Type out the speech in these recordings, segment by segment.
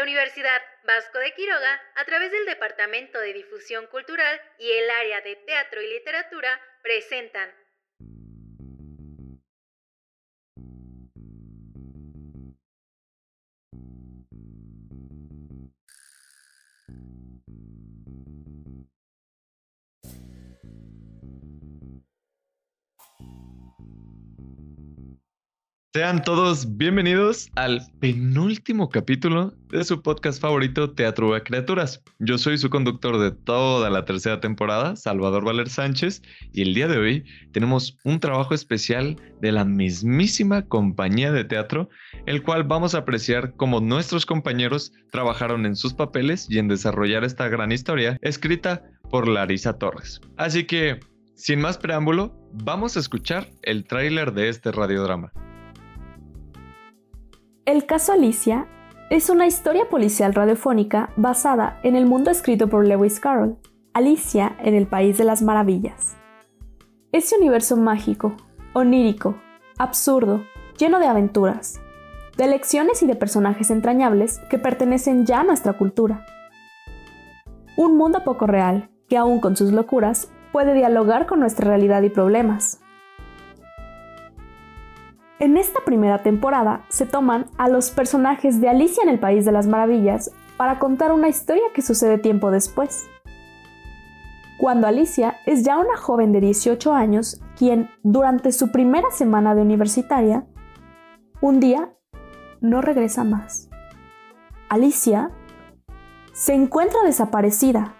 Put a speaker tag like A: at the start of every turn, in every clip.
A: La Universidad Vasco de Quiroga, a través del Departamento de Difusión Cultural y el área de Teatro y Literatura, presentan
B: Sean todos bienvenidos al penúltimo capítulo de su podcast favorito Teatro a Criaturas. Yo soy su conductor de toda la tercera temporada, Salvador Valer Sánchez, y el día de hoy tenemos un trabajo especial de la mismísima compañía de teatro, el cual vamos a apreciar cómo nuestros compañeros trabajaron en sus papeles y en desarrollar esta gran historia escrita por Larisa Torres. Así que, sin más preámbulo, vamos a escuchar el tráiler de este radiodrama.
C: El caso Alicia es una historia policial radiofónica basada en el mundo escrito por Lewis Carroll, Alicia en el País de las Maravillas. Ese universo mágico, onírico, absurdo, lleno de aventuras, de lecciones y de personajes entrañables que pertenecen ya a nuestra cultura. Un mundo poco real que aún con sus locuras puede dialogar con nuestra realidad y problemas. En esta primera temporada se toman a los personajes de Alicia en el País de las Maravillas para contar una historia que sucede tiempo después. Cuando Alicia es ya una joven de 18 años, quien durante su primera semana de universitaria, un día no regresa más. Alicia se encuentra desaparecida.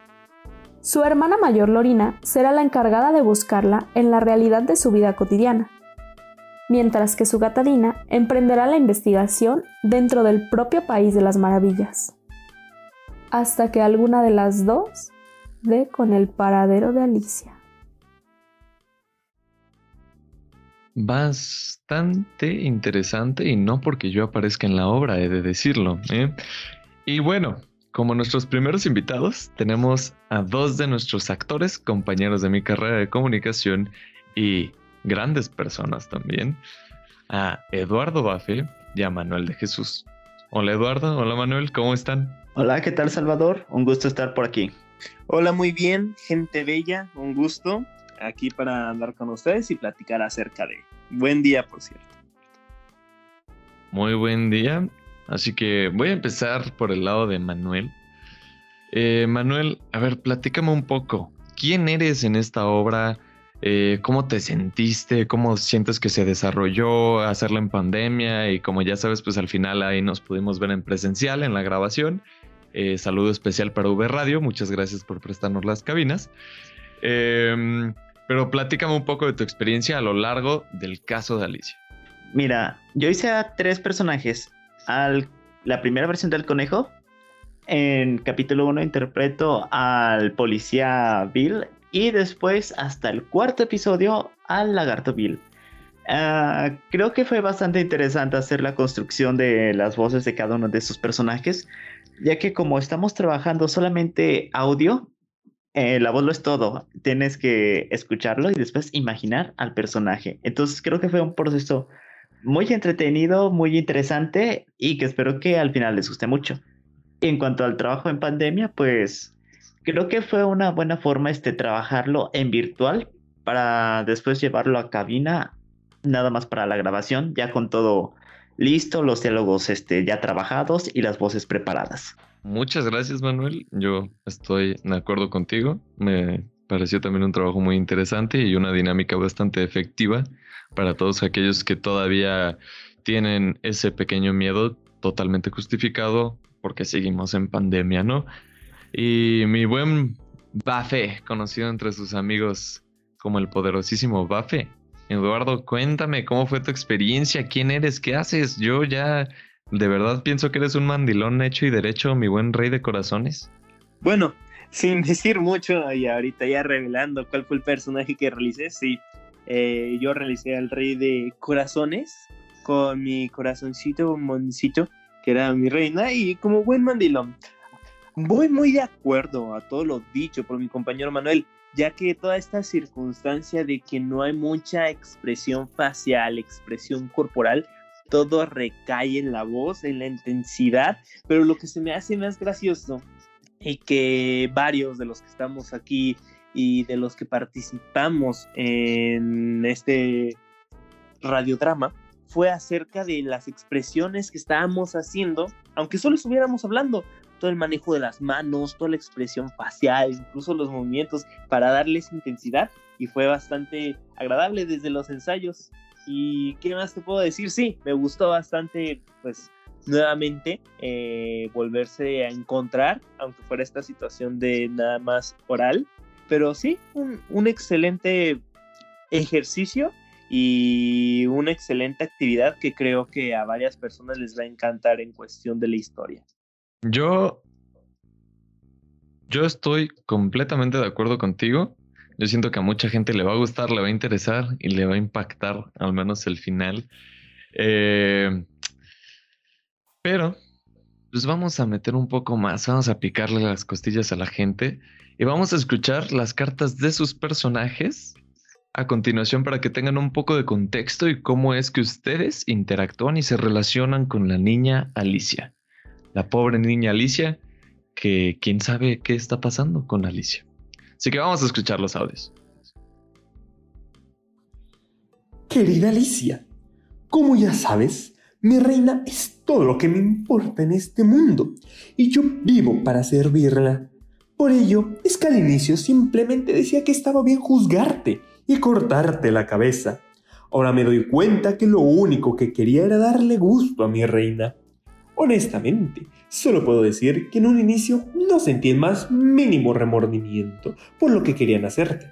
C: Su hermana mayor Lorina será la encargada de buscarla en la realidad de su vida cotidiana mientras que su gatadina emprenderá la investigación dentro del propio País de las Maravillas, hasta que alguna de las dos dé con el paradero de Alicia.
B: Bastante interesante y no porque yo aparezca en la obra, he de decirlo. ¿eh? Y bueno, como nuestros primeros invitados, tenemos a dos de nuestros actores, compañeros de mi carrera de comunicación y grandes personas también, a Eduardo Bafe y a Manuel de Jesús. Hola Eduardo, hola Manuel, ¿cómo están?
D: Hola, ¿qué tal Salvador? Un gusto estar por aquí.
E: Hola, muy bien, gente bella, un gusto aquí para andar con ustedes y platicar acerca de... Buen día, por cierto.
B: Muy buen día. Así que voy a empezar por el lado de Manuel. Eh, Manuel, a ver, platícame un poco. ¿Quién eres en esta obra? Eh, ¿Cómo te sentiste? ¿Cómo sientes que se desarrolló hacerlo en pandemia? Y como ya sabes, pues al final ahí nos pudimos ver en presencial en la grabación. Eh, saludo especial para V Radio, muchas gracias por prestarnos las cabinas. Em, pero platícame un poco de tu experiencia a lo largo del caso de Alicia.
D: Mira, yo hice a tres personajes. Al, la primera versión del conejo, en capítulo 1 interpreto al policía Bill y después hasta el cuarto episodio al Lagarto Bill. Ah, creo que fue bastante interesante hacer la construcción de las voces de cada uno de sus personajes, ya que como estamos trabajando solamente audio, eh, la voz lo es todo. Tienes que escucharlo y después imaginar al personaje. Entonces creo que fue un proceso muy entretenido, muy interesante y que espero que al final les guste mucho. en cuanto al trabajo en pandemia, pues creo que fue una buena forma este trabajarlo en virtual para después llevarlo a cabina nada más para la grabación ya con todo listo los diálogos este ya trabajados y las voces preparadas.
B: Muchas gracias Manuel. Yo estoy de acuerdo contigo. Me pareció también un trabajo muy interesante y una dinámica bastante efectiva para todos aquellos que todavía tienen ese pequeño miedo totalmente justificado porque seguimos en pandemia, ¿no? Y mi buen Bafe, conocido entre sus amigos como el poderosísimo Bafe. Eduardo, cuéntame cómo fue tu experiencia, quién eres, qué haces. Yo ya de verdad pienso que eres un mandilón hecho y derecho, mi buen rey de corazones.
E: Bueno, sin decir mucho y ahorita ya revelando cuál fue el personaje que realicé, sí, eh, yo realicé al rey de corazones con mi corazoncito, moncito, que era mi reina, y como buen mandilón. Voy muy de acuerdo a todo lo dicho por mi compañero Manuel, ya que toda esta circunstancia de que no hay mucha expresión facial, expresión corporal, todo recae en la voz, en la intensidad, pero lo que se me hace más gracioso y que varios de los que estamos aquí y de los que participamos en este radiodrama fue acerca de las expresiones que estábamos haciendo, aunque solo estuviéramos hablando, todo el manejo de las manos, toda la expresión facial, incluso los movimientos para darles intensidad y fue bastante agradable desde los ensayos. ¿Y qué más te puedo decir? Sí, me gustó bastante, pues nuevamente eh, volverse a encontrar, aunque fuera esta situación de nada más oral. Pero sí, un, un excelente ejercicio y una excelente actividad que creo que a varias personas les va a encantar en cuestión de la historia.
B: Yo, yo estoy completamente de acuerdo contigo. Yo siento que a mucha gente le va a gustar, le va a interesar y le va a impactar, al menos el final. Eh, pero, pues vamos a meter un poco más, vamos a picarle las costillas a la gente y vamos a escuchar las cartas de sus personajes a continuación para que tengan un poco de contexto y cómo es que ustedes interactúan y se relacionan con la niña Alicia. La pobre niña Alicia, que quién sabe qué está pasando con Alicia. Así que vamos a escuchar los audios.
F: Querida Alicia, como ya sabes, mi reina es todo lo que me importa en este mundo y yo vivo para servirla. Por ello, es que al inicio simplemente decía que estaba bien juzgarte y cortarte la cabeza. Ahora me doy cuenta que lo único que quería era darle gusto a mi reina. Honestamente, solo puedo decir que en un inicio no sentí el más mínimo remordimiento por lo que querían hacerte.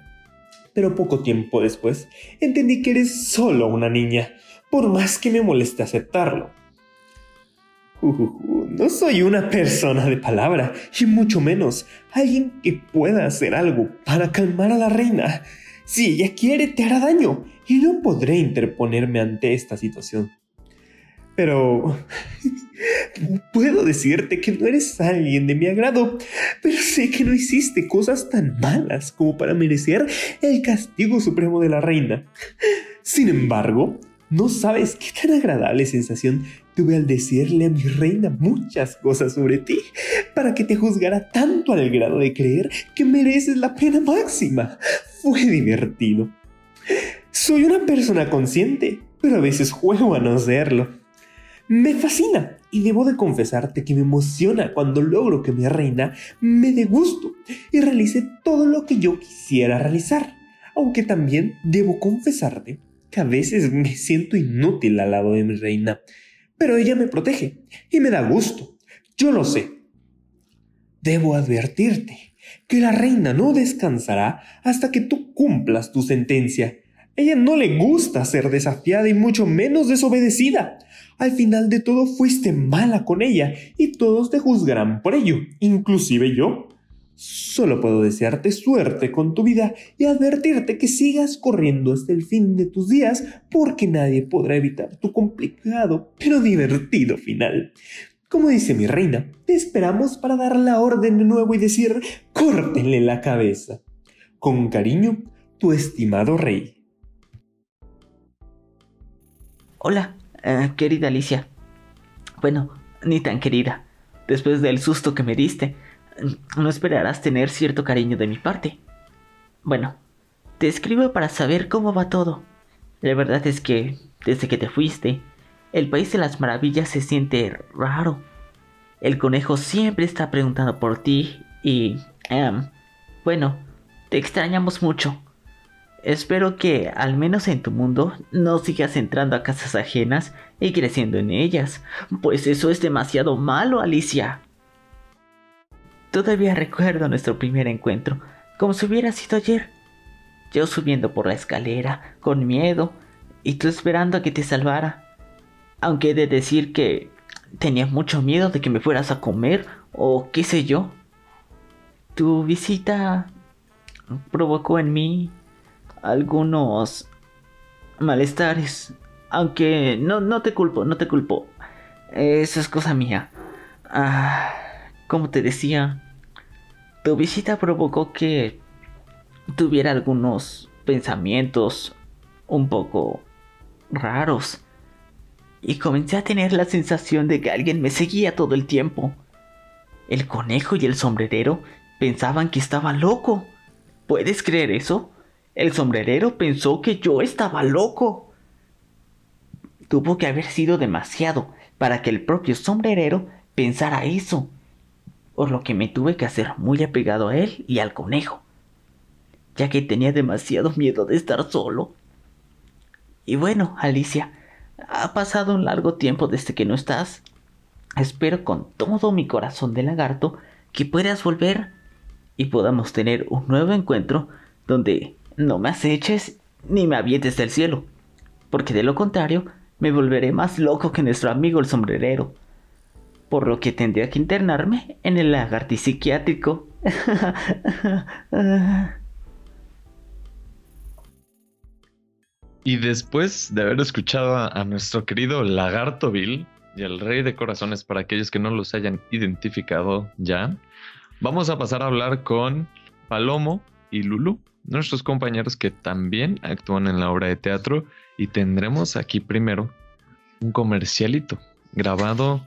F: Pero poco tiempo después entendí que eres solo una niña, por más que me moleste aceptarlo. no soy una persona de palabra, y mucho menos alguien que pueda hacer algo para calmar a la reina. Si ella quiere, te hará daño y no podré interponerme ante esta situación. Pero puedo decirte que no eres alguien de mi agrado, pero sé que no hiciste cosas tan malas como para merecer el castigo supremo de la reina. Sin embargo, no sabes qué tan agradable sensación tuve al decirle a mi reina muchas cosas sobre ti, para que te juzgara tanto al grado de creer que mereces la pena máxima. Fue divertido. Soy una persona consciente, pero a veces juego a no serlo. Me fascina y debo de confesarte que me emociona cuando logro que mi reina me dé gusto y realice todo lo que yo quisiera realizar. Aunque también debo confesarte que a veces me siento inútil al lado de mi reina, pero ella me protege y me da gusto. Yo lo sé. Debo advertirte que la reina no descansará hasta que tú cumplas tu sentencia. Ella no le gusta ser desafiada y mucho menos desobedecida. Al final de todo fuiste mala con ella y todos te juzgarán por ello, inclusive yo. Solo puedo desearte suerte con tu vida y advertirte que sigas corriendo hasta el fin de tus días porque nadie podrá evitar tu complicado pero divertido final. Como dice mi reina, te esperamos para dar la orden de nuevo y decir, córtenle la cabeza. Con cariño, tu estimado rey.
G: Hola, eh, querida Alicia. Bueno, ni tan querida. Después del susto que me diste, no esperarás tener cierto cariño de mi parte. Bueno, te escribo para saber cómo va todo. La verdad es que, desde que te fuiste, el país de las maravillas se siente raro. El conejo siempre está preguntando por ti y... Em, bueno, te extrañamos mucho. Espero que, al menos en tu mundo, no sigas entrando a casas ajenas y creciendo en ellas, pues eso es demasiado malo, Alicia. Todavía recuerdo nuestro primer encuentro, como si hubiera sido ayer. Yo subiendo por la escalera, con miedo, y tú esperando a que te salvara. Aunque he de decir que tenía mucho miedo de que me fueras a comer o qué sé yo. Tu visita provocó en mí algunos malestares. Aunque no, no te culpo, no te culpo. Eso es cosa mía. Ah, como te decía, tu visita provocó que tuviera algunos pensamientos un poco raros. y comencé a tener la sensación de que alguien me seguía todo el tiempo. El conejo y el sombrerero pensaban que estaba loco. ¿Puedes creer eso? El sombrerero pensó que yo estaba loco. Tuvo que haber sido demasiado para que el propio sombrerero pensara eso, por lo que me tuve que hacer muy apegado a él y al conejo, ya que tenía demasiado miedo de estar solo. Y bueno, Alicia, ha pasado un largo tiempo desde que no estás. Espero con todo mi corazón de lagarto que puedas volver y podamos tener un nuevo encuentro donde no me aceches ni me avientes del cielo, porque de lo contrario me volveré más loco que nuestro amigo el sombrerero, por lo que tendría que internarme en el lagartipsiquiátrico.
B: Y después de haber escuchado a, nuestro querido Lagarto Bill y el Rey de Corazones para aquellos que no los hayan identificado ya, vamos a pasar a hablar con Palomo y Lulu, nuestros compañeros que también actúan en la obra de teatro y tendremos aquí primero un comercialito grabado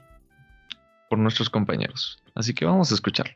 B: por nuestros compañeros. Así que vamos a escucharlo.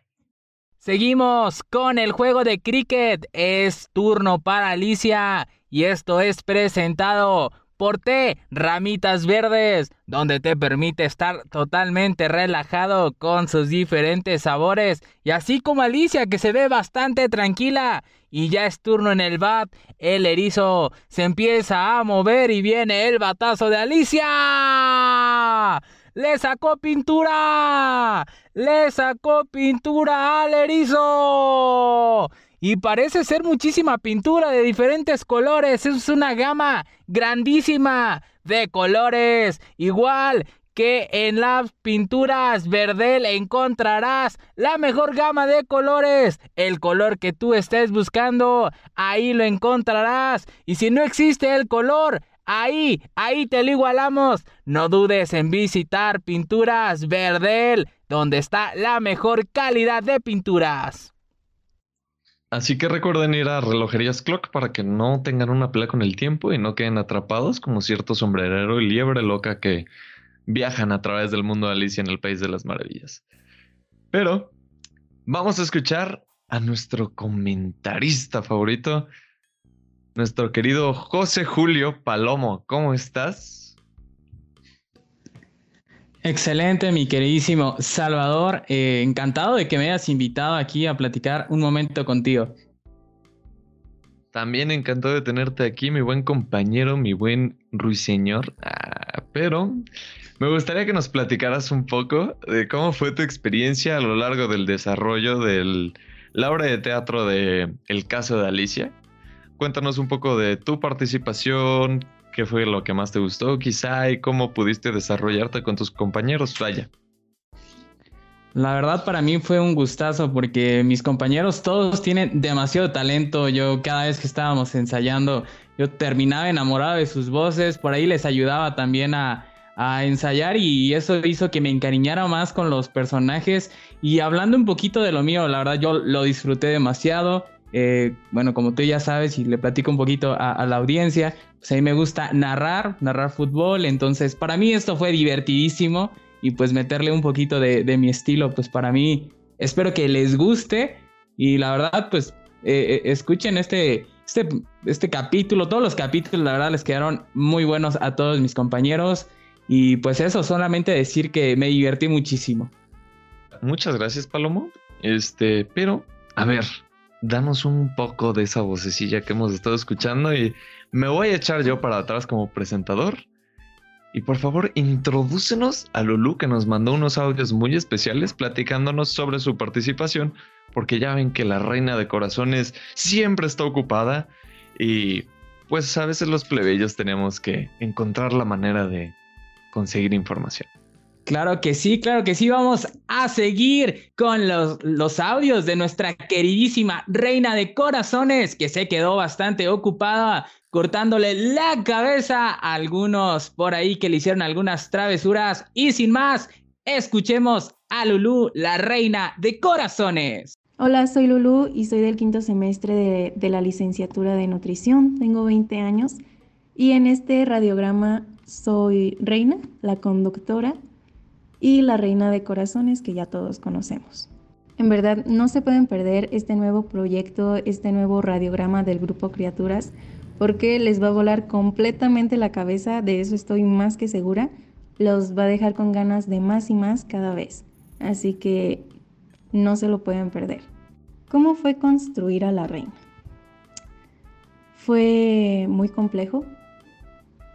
H: Seguimos con el juego de cricket. Es turno para Alicia y esto es presentado por Té Ramitas Verdes, donde te permite estar totalmente relajado con sus diferentes sabores. Y así como Alicia, que se ve bastante tranquila. Y ya es turno en el bat. El erizo se empieza a mover y viene el batazo de Alicia. ¡Le sacó pintura! ¡Le sacó pintura al erizo! Y parece ser muchísima pintura de diferentes colores. Es una gama grandísima de colores. Igual que en las pinturas Verdel encontrarás la mejor gama de colores. El color que tú estés buscando, ahí lo encontrarás. Y si no existe el color, ahí, ahí te lo igualamos. No dudes en visitar Pinturas Verdel, donde está la mejor calidad de pinturas.
B: Así que recuerden ir a relojerías Clock para que no tengan una pelea con el tiempo y no queden atrapados como cierto sombrerero y liebre loca que viajan a través del mundo de Alicia en el País de las Maravillas. Pero vamos a escuchar a nuestro comentarista favorito, nuestro querido José Julio Palomo. ¿Cómo estás?
I: Excelente, mi queridísimo Salvador. Eh, encantado de que me hayas invitado aquí a platicar un momento contigo.
B: También encantado de tenerte aquí, mi buen compañero, mi buen ruiseñor. Ah, pero me gustaría que nos platicaras un poco de cómo fue tu experiencia a lo largo del desarrollo de la obra de teatro de El caso de Alicia. Cuéntanos un poco de tu participación, ¿Qué fue lo que más te gustó quizá y cómo pudiste desarrollarte con tus compañeros? Vaya.
I: La verdad para mí fue un gustazo porque mis compañeros todos tienen demasiado talento. Yo cada vez que estábamos ensayando, yo terminaba enamorado de sus voces, por ahí les ayudaba también a, a ensayar y eso hizo que me encariñara más con los personajes. Y hablando un poquito de lo mío, la verdad yo lo disfruté demasiado. Eh, bueno, como tú ya sabes y le platico un poquito a, la audiencia, pues a mí me gusta narrar, narrar fútbol, entonces para mí esto fue divertidísimo y pues meterle un poquito de, mi estilo, pues para mí espero que les guste y la verdad pues eh, eh, escuchen este, este, este capítulo, todos los capítulos la verdad les quedaron muy buenos a todos mis compañeros y pues eso, solamente decir que me divertí muchísimo.
B: Muchas gracias Palomo, este, pero a ver, danos un poco de esa vocecilla que hemos estado escuchando y me voy a echar yo para atrás como presentador. Y por favor, introdúcenos a Lulu que nos mandó unos audios muy especiales platicándonos sobre su participación, porque ya ven que la reina de corazones siempre está ocupada y pues a veces los plebeyos tenemos que encontrar la manera de conseguir información.
I: Claro que sí, claro que sí. Vamos a seguir con los, los, audios de nuestra queridísima reina de corazones que se quedó bastante ocupada cortándole la cabeza a algunos por ahí que le hicieron algunas travesuras. Y sin más, escuchemos a Lulu, la reina de corazones.
J: Hola, soy Lulu y soy del quinto semestre de, de la licenciatura de nutrición. Tengo 20 años y en este radiograma soy Reina, la conductora, y la Reina de Corazones que ya todos conocemos. En verdad, no se pueden perder este nuevo proyecto, este nuevo radiograma del grupo Criaturas, porque les va a volar completamente la cabeza, de eso estoy más que segura. Los va a dejar con ganas de más y más cada vez. Así que no se lo pueden perder. ¿Cómo fue construir a la reina? Fue muy complejo,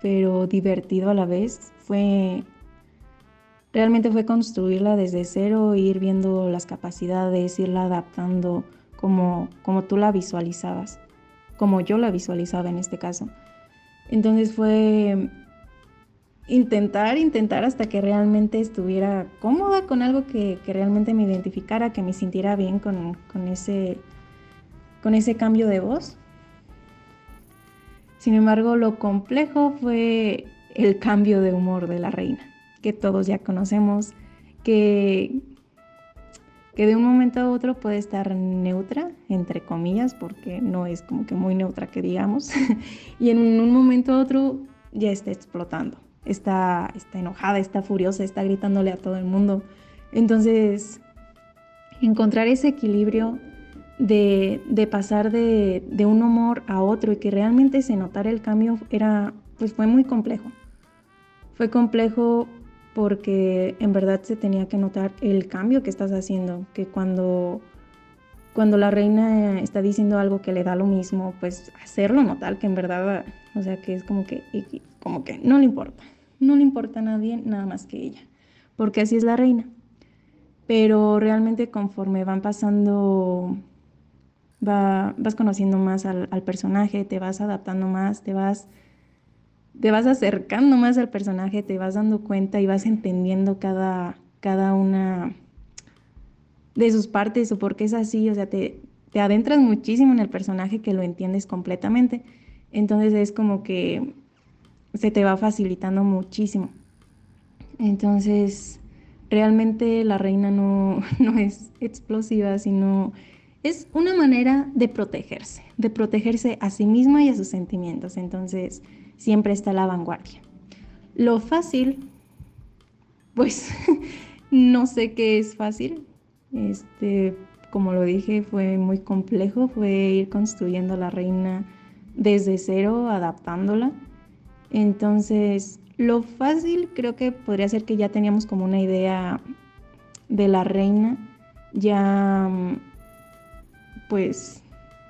J: pero divertido a la vez. Fue realmente fue construirla desde cero, ir viendo las capacidades, irla adaptando como, como tú la visualizabas, como yo la visualizaba en este caso. Entonces fue intentar, intentar hasta que realmente estuviera cómoda con algo que, realmente me identificara, que me sintiera bien con, con, ese, con ese cambio de voz. Sin embargo, lo complejo fue el cambio de humor de la reina, que todos ya conocemos, que, que de un momento a otro puede estar neutra, entre comillas, porque no es como que muy neutra que digamos, y en un momento a otro ya está explotando está, está enojada, está furiosa, está gritándole a todo el mundo. Entonces, encontrar ese equilibrio de, pasar de, un humor a otro y que realmente se notara el cambio era, pues fue muy complejo. Fue complejo porque en verdad se tenía que notar el cambio que estás haciendo, que cuando, cuando la reina está diciendo algo que le da lo mismo, pues hacerlo notar que en verdad, o sea, que es como que, como que no le importa no le importa a nadie nada más que ella, porque así es la reina. Pero realmente conforme van pasando, vas conociendo más al, personaje, te vas adaptando más, te vas, te vas acercando más al personaje, te vas dando cuenta y vas entendiendo cada, cada una de sus partes o por qué es así, o sea, te, te adentras muchísimo en el personaje que lo entiendes completamente. Entonces es como que se te va facilitando muchísimo. Entonces, realmente la reina no, no es explosiva, sino es una manera de protegerse, de protegerse a sí misma y a sus sentimientos. Entonces, siempre está a la vanguardia. Lo fácil, pues no sé qué es fácil. Este, como lo dije, fue muy complejo, fue ir construyendo la reina desde cero, adaptándola. Entonces, lo fácil creo que podría ser que ya teníamos como una idea de la reina, ya pues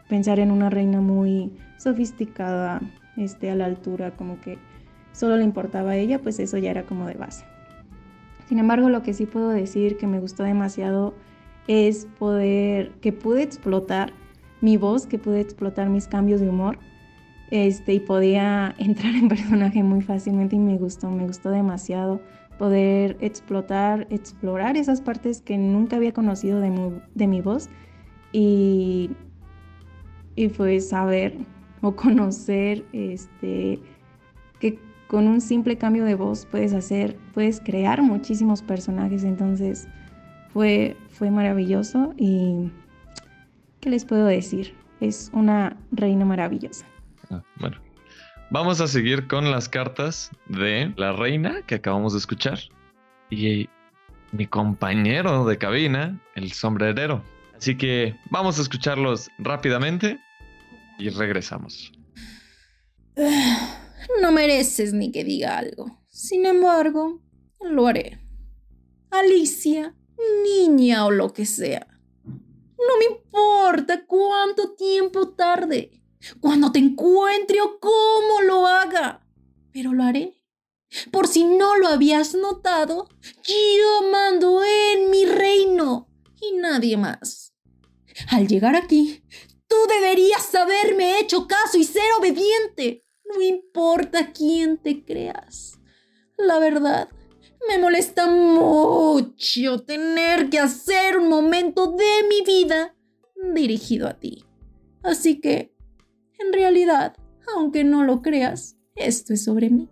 J: pensar en una reina muy sofisticada, este, a la altura, como que solo le importaba a ella, pues eso ya era como de base. Sin embargo, lo que sí puedo decir que me gustó demasiado es poder, que pude explotar mi voz, que pude explotar mis cambios de humor este, y podía entrar en personaje muy fácilmente y me gustó, me gustó demasiado poder explotar, explorar esas partes que nunca había conocido de mi, de mi voz y, y fue saber o conocer este, que con un simple cambio de voz puedes hacer, puedes crear muchísimos personajes, entonces fue, fue maravilloso y ¿qué les puedo decir? Es una reina maravillosa.
B: Ah, bueno. Vamos a seguir con las cartas de la reina que acabamos de escuchar. Y mi compañero de cabina, el sombrerero. Así que vamos a escucharlos rápidamente y regresamos.
K: No mereces ni que diga algo. Sin embargo, lo haré. Alicia, niña o lo que sea. No me importa cuánto tiempo tarde cuando te encuentre o cómo lo haga, pero lo haré. Por si no lo habías notado, yo mando en mi reino y nadie más. Al llegar aquí, tú deberías haberme hecho caso y ser obediente. No importa quién te creas. La verdad, me molesta mucho tener que hacer un momento de mi vida dirigido a ti. Así que en realidad, aunque no lo creas, esto es sobre mí.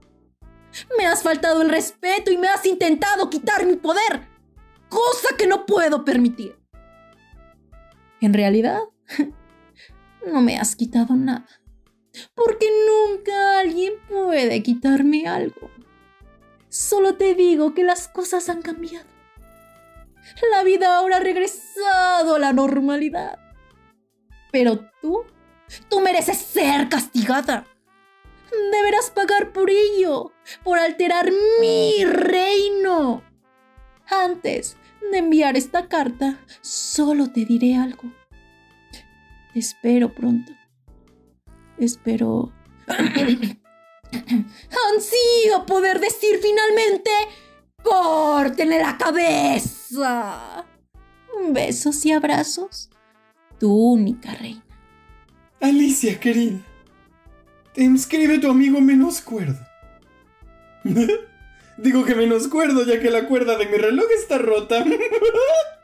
K: Me has faltado el respeto y me has intentado quitar mi poder, cosa que no puedo permitir. En realidad, no me has quitado nada, porque nunca alguien puede quitarme algo. Solo te digo que las cosas han cambiado. La vida ahora ha regresado a la normalidad. Pero tú, tú mereces ser castigada. Deberás pagar por ello, por alterar mi reino. Antes de enviar esta carta, solo te diré algo. Espero pronto. Espero ansío poder decir finalmente, córtenle la cabeza. Besos y abrazos, tu única reina.
L: Alicia, querida, te inscribe tu amigo menos cuerdo. Digo que menos cuerdo ya que la cuerda de mi reloj está rota.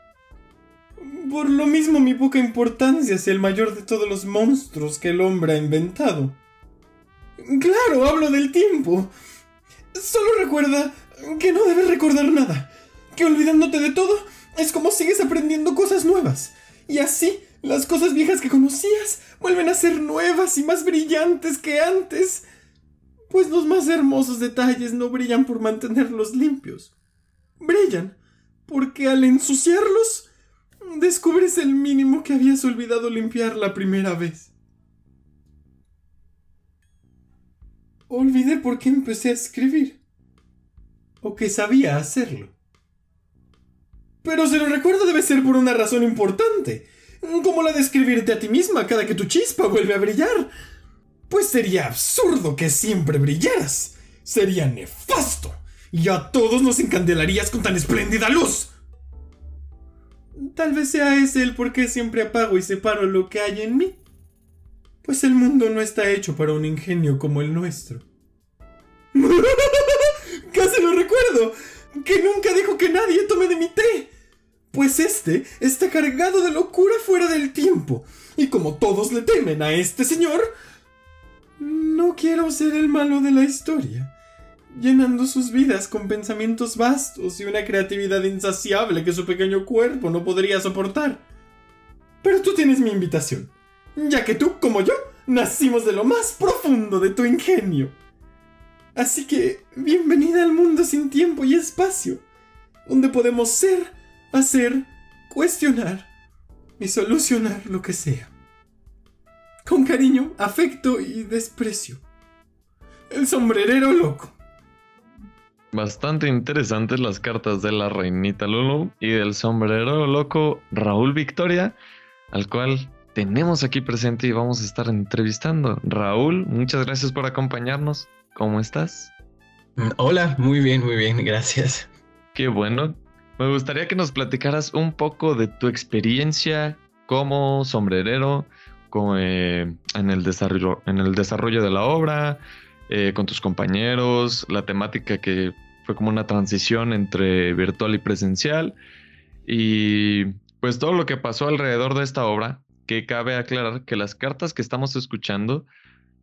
L: Por lo mismo mi poca importancia es el mayor de todos los monstruos que el hombre ha inventado. Claro, hablo del tiempo. Solo recuerda que no debes recordar nada. Que olvidándote de todo es como sigues aprendiendo cosas nuevas. Y así, las cosas viejas que conocías vuelven a ser nuevas y más brillantes que antes. Pues los más hermosos detalles no brillan por mantenerlos limpios. Brillan porque al ensuciarlos, descubres el mínimo que habías olvidado limpiar la primera vez. Olvidé por qué empecé a escribir. O que sabía hacerlo. Pero si lo recuerdo debe ser por una razón importante, como la de escribirte a ti misma cada que tu chispa vuelve a brillar. Pues sería absurdo que siempre brillaras. Sería nefasto. Y a todos nos encandelarías con tan espléndida luz. Tal vez sea ese el por qué siempre apago y separo lo que hay en mí pues el mundo no está hecho para un ingenio como el nuestro. Casi lo recuerdo, que nunca dijo que nadie tome de mi té. Pues este está cargado de locura fuera del tiempo, y como todos le temen a este señor, no quiero ser el malo de la historia, llenando sus vidas con pensamientos vastos y una creatividad insaciable que su pequeño cuerpo no podría soportar. Pero tú tienes mi invitación ya que tú, como yo, nacimos de lo más profundo de tu ingenio. Así que, bienvenida al mundo sin tiempo y espacio, donde podemos ser, hacer, cuestionar y solucionar lo que sea. Con cariño, afecto y desprecio. El sombrerero loco.
B: Bastante interesantes las cartas de la reinita Lulu y del sombrerero loco Raúl Victoria, al cual tenemos aquí presente y vamos a estar entrevistando. Raúl, muchas gracias por acompañarnos. ¿Cómo estás?
M: Mm, hola, muy bien, muy bien, gracias.
B: Qué bueno. Me gustaría que nos platicaras un poco de tu experiencia como sombrerero como, eh, en, el desarrollo, en el desarrollo de la obra, eh, con tus compañeros, la temática que fue como una transición entre virtual y presencial y pues todo lo que pasó alrededor de esta obra que cabe aclarar que las cartas que estamos escuchando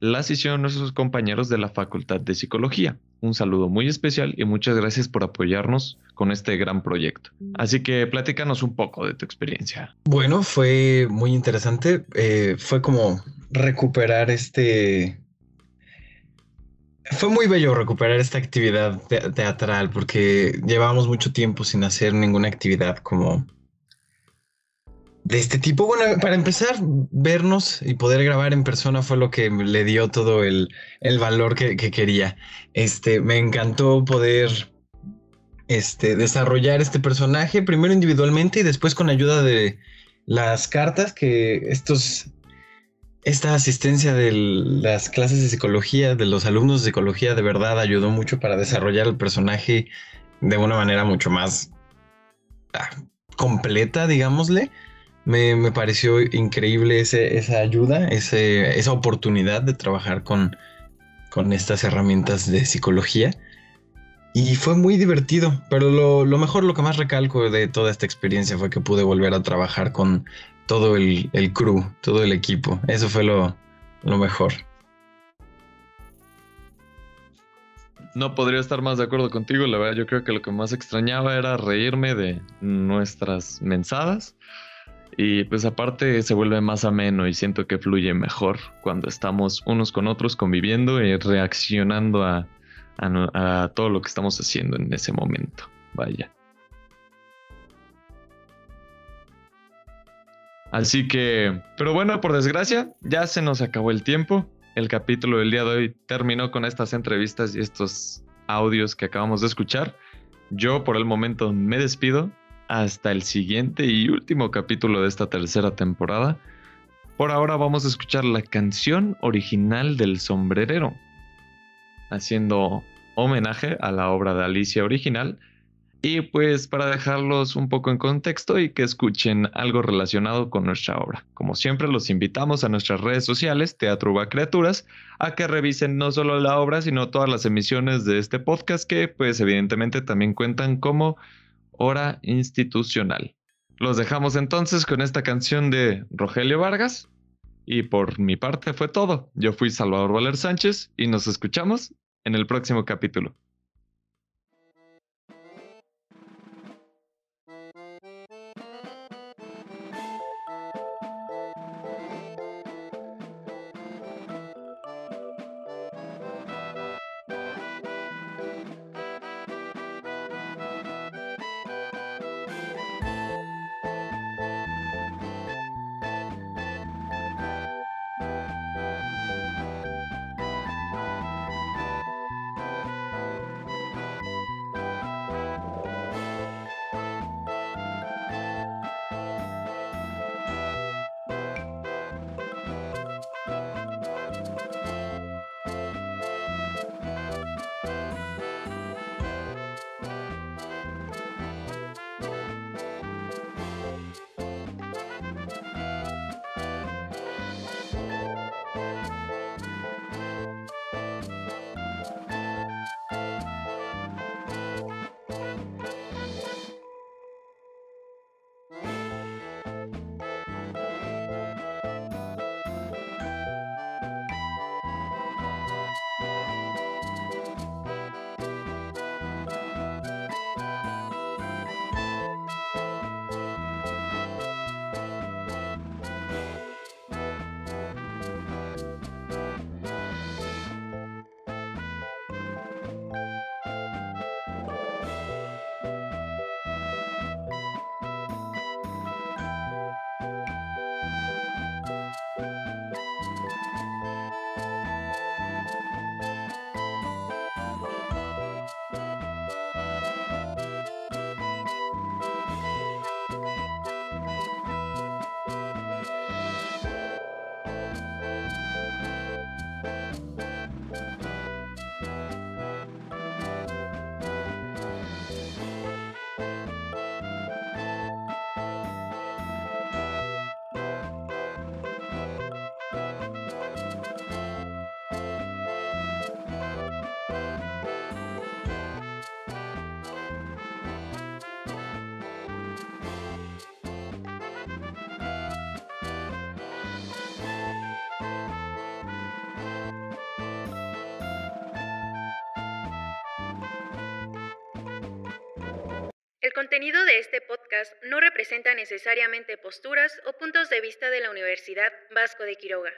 B: las hicieron nuestros compañeros de la Facultad de Psicología. Un saludo muy especial y muchas gracias por apoyarnos con este gran proyecto. Así que platícanos un poco de tu experiencia.
M: Bueno, fue muy interesante. Eh, fue como recuperar este... Fue muy bello recuperar esta actividad teatral porque llevábamos mucho tiempo sin hacer ninguna actividad como de este tipo. Bueno, para empezar, vernos y poder grabar en persona fue lo que le dio todo el, valor que, quería. Este, me encantó poder este, desarrollar este personaje, primero individualmente y después con ayuda de las cartas que estos... Esta asistencia de las clases de psicología, de los alumnos de psicología, de verdad ayudó mucho para desarrollar el personaje de una manera mucho más ah, completa, digámosle. Me, pareció increíble esa ayuda, esa oportunidad de trabajar con, con estas herramientas de psicología. Y fue muy divertido, pero lo, mejor, lo que más recalco de toda esta experiencia fue que pude volver a trabajar con todo el, el crew, todo el equipo. Eso fue lo, lo mejor.
B: No podría estar más de acuerdo contigo. La verdad, yo creo que lo que más extrañaba era reírme de nuestras mensadas y pues aparte se vuelve más ameno y siento que fluye mejor cuando estamos unos con otros conviviendo y reaccionando a, a, a todo lo que estamos haciendo en ese momento. Vaya. Así que, pero bueno, por desgracia, ya se nos acabó el tiempo. El capítulo del día de hoy terminó con estas entrevistas y estos audios que acabamos de escuchar. Yo por el momento me despido hasta el siguiente y último capítulo de esta tercera temporada. Por ahora vamos a escuchar la canción original del sombrerero, haciendo homenaje a la obra de Alicia original. Y pues para dejarlos un poco en contexto y que escuchen algo relacionado con nuestra obra. Como siempre, los invitamos a nuestras redes sociales, Teatro Uva Criaturas, a que revisen no solo la obra, sino todas las emisiones de este podcast que pues evidentemente también cuentan como hora institucional. Los dejamos entonces con esta canción de Rogelio Vargas. Y por mi parte fue todo. Yo fui Salvador Valer Sánchez y nos escuchamos en el próximo capítulo.
A: Contenido de este podcast no representa necesariamente posturas o puntos de vista de la Universidad Vasco de Quiroga.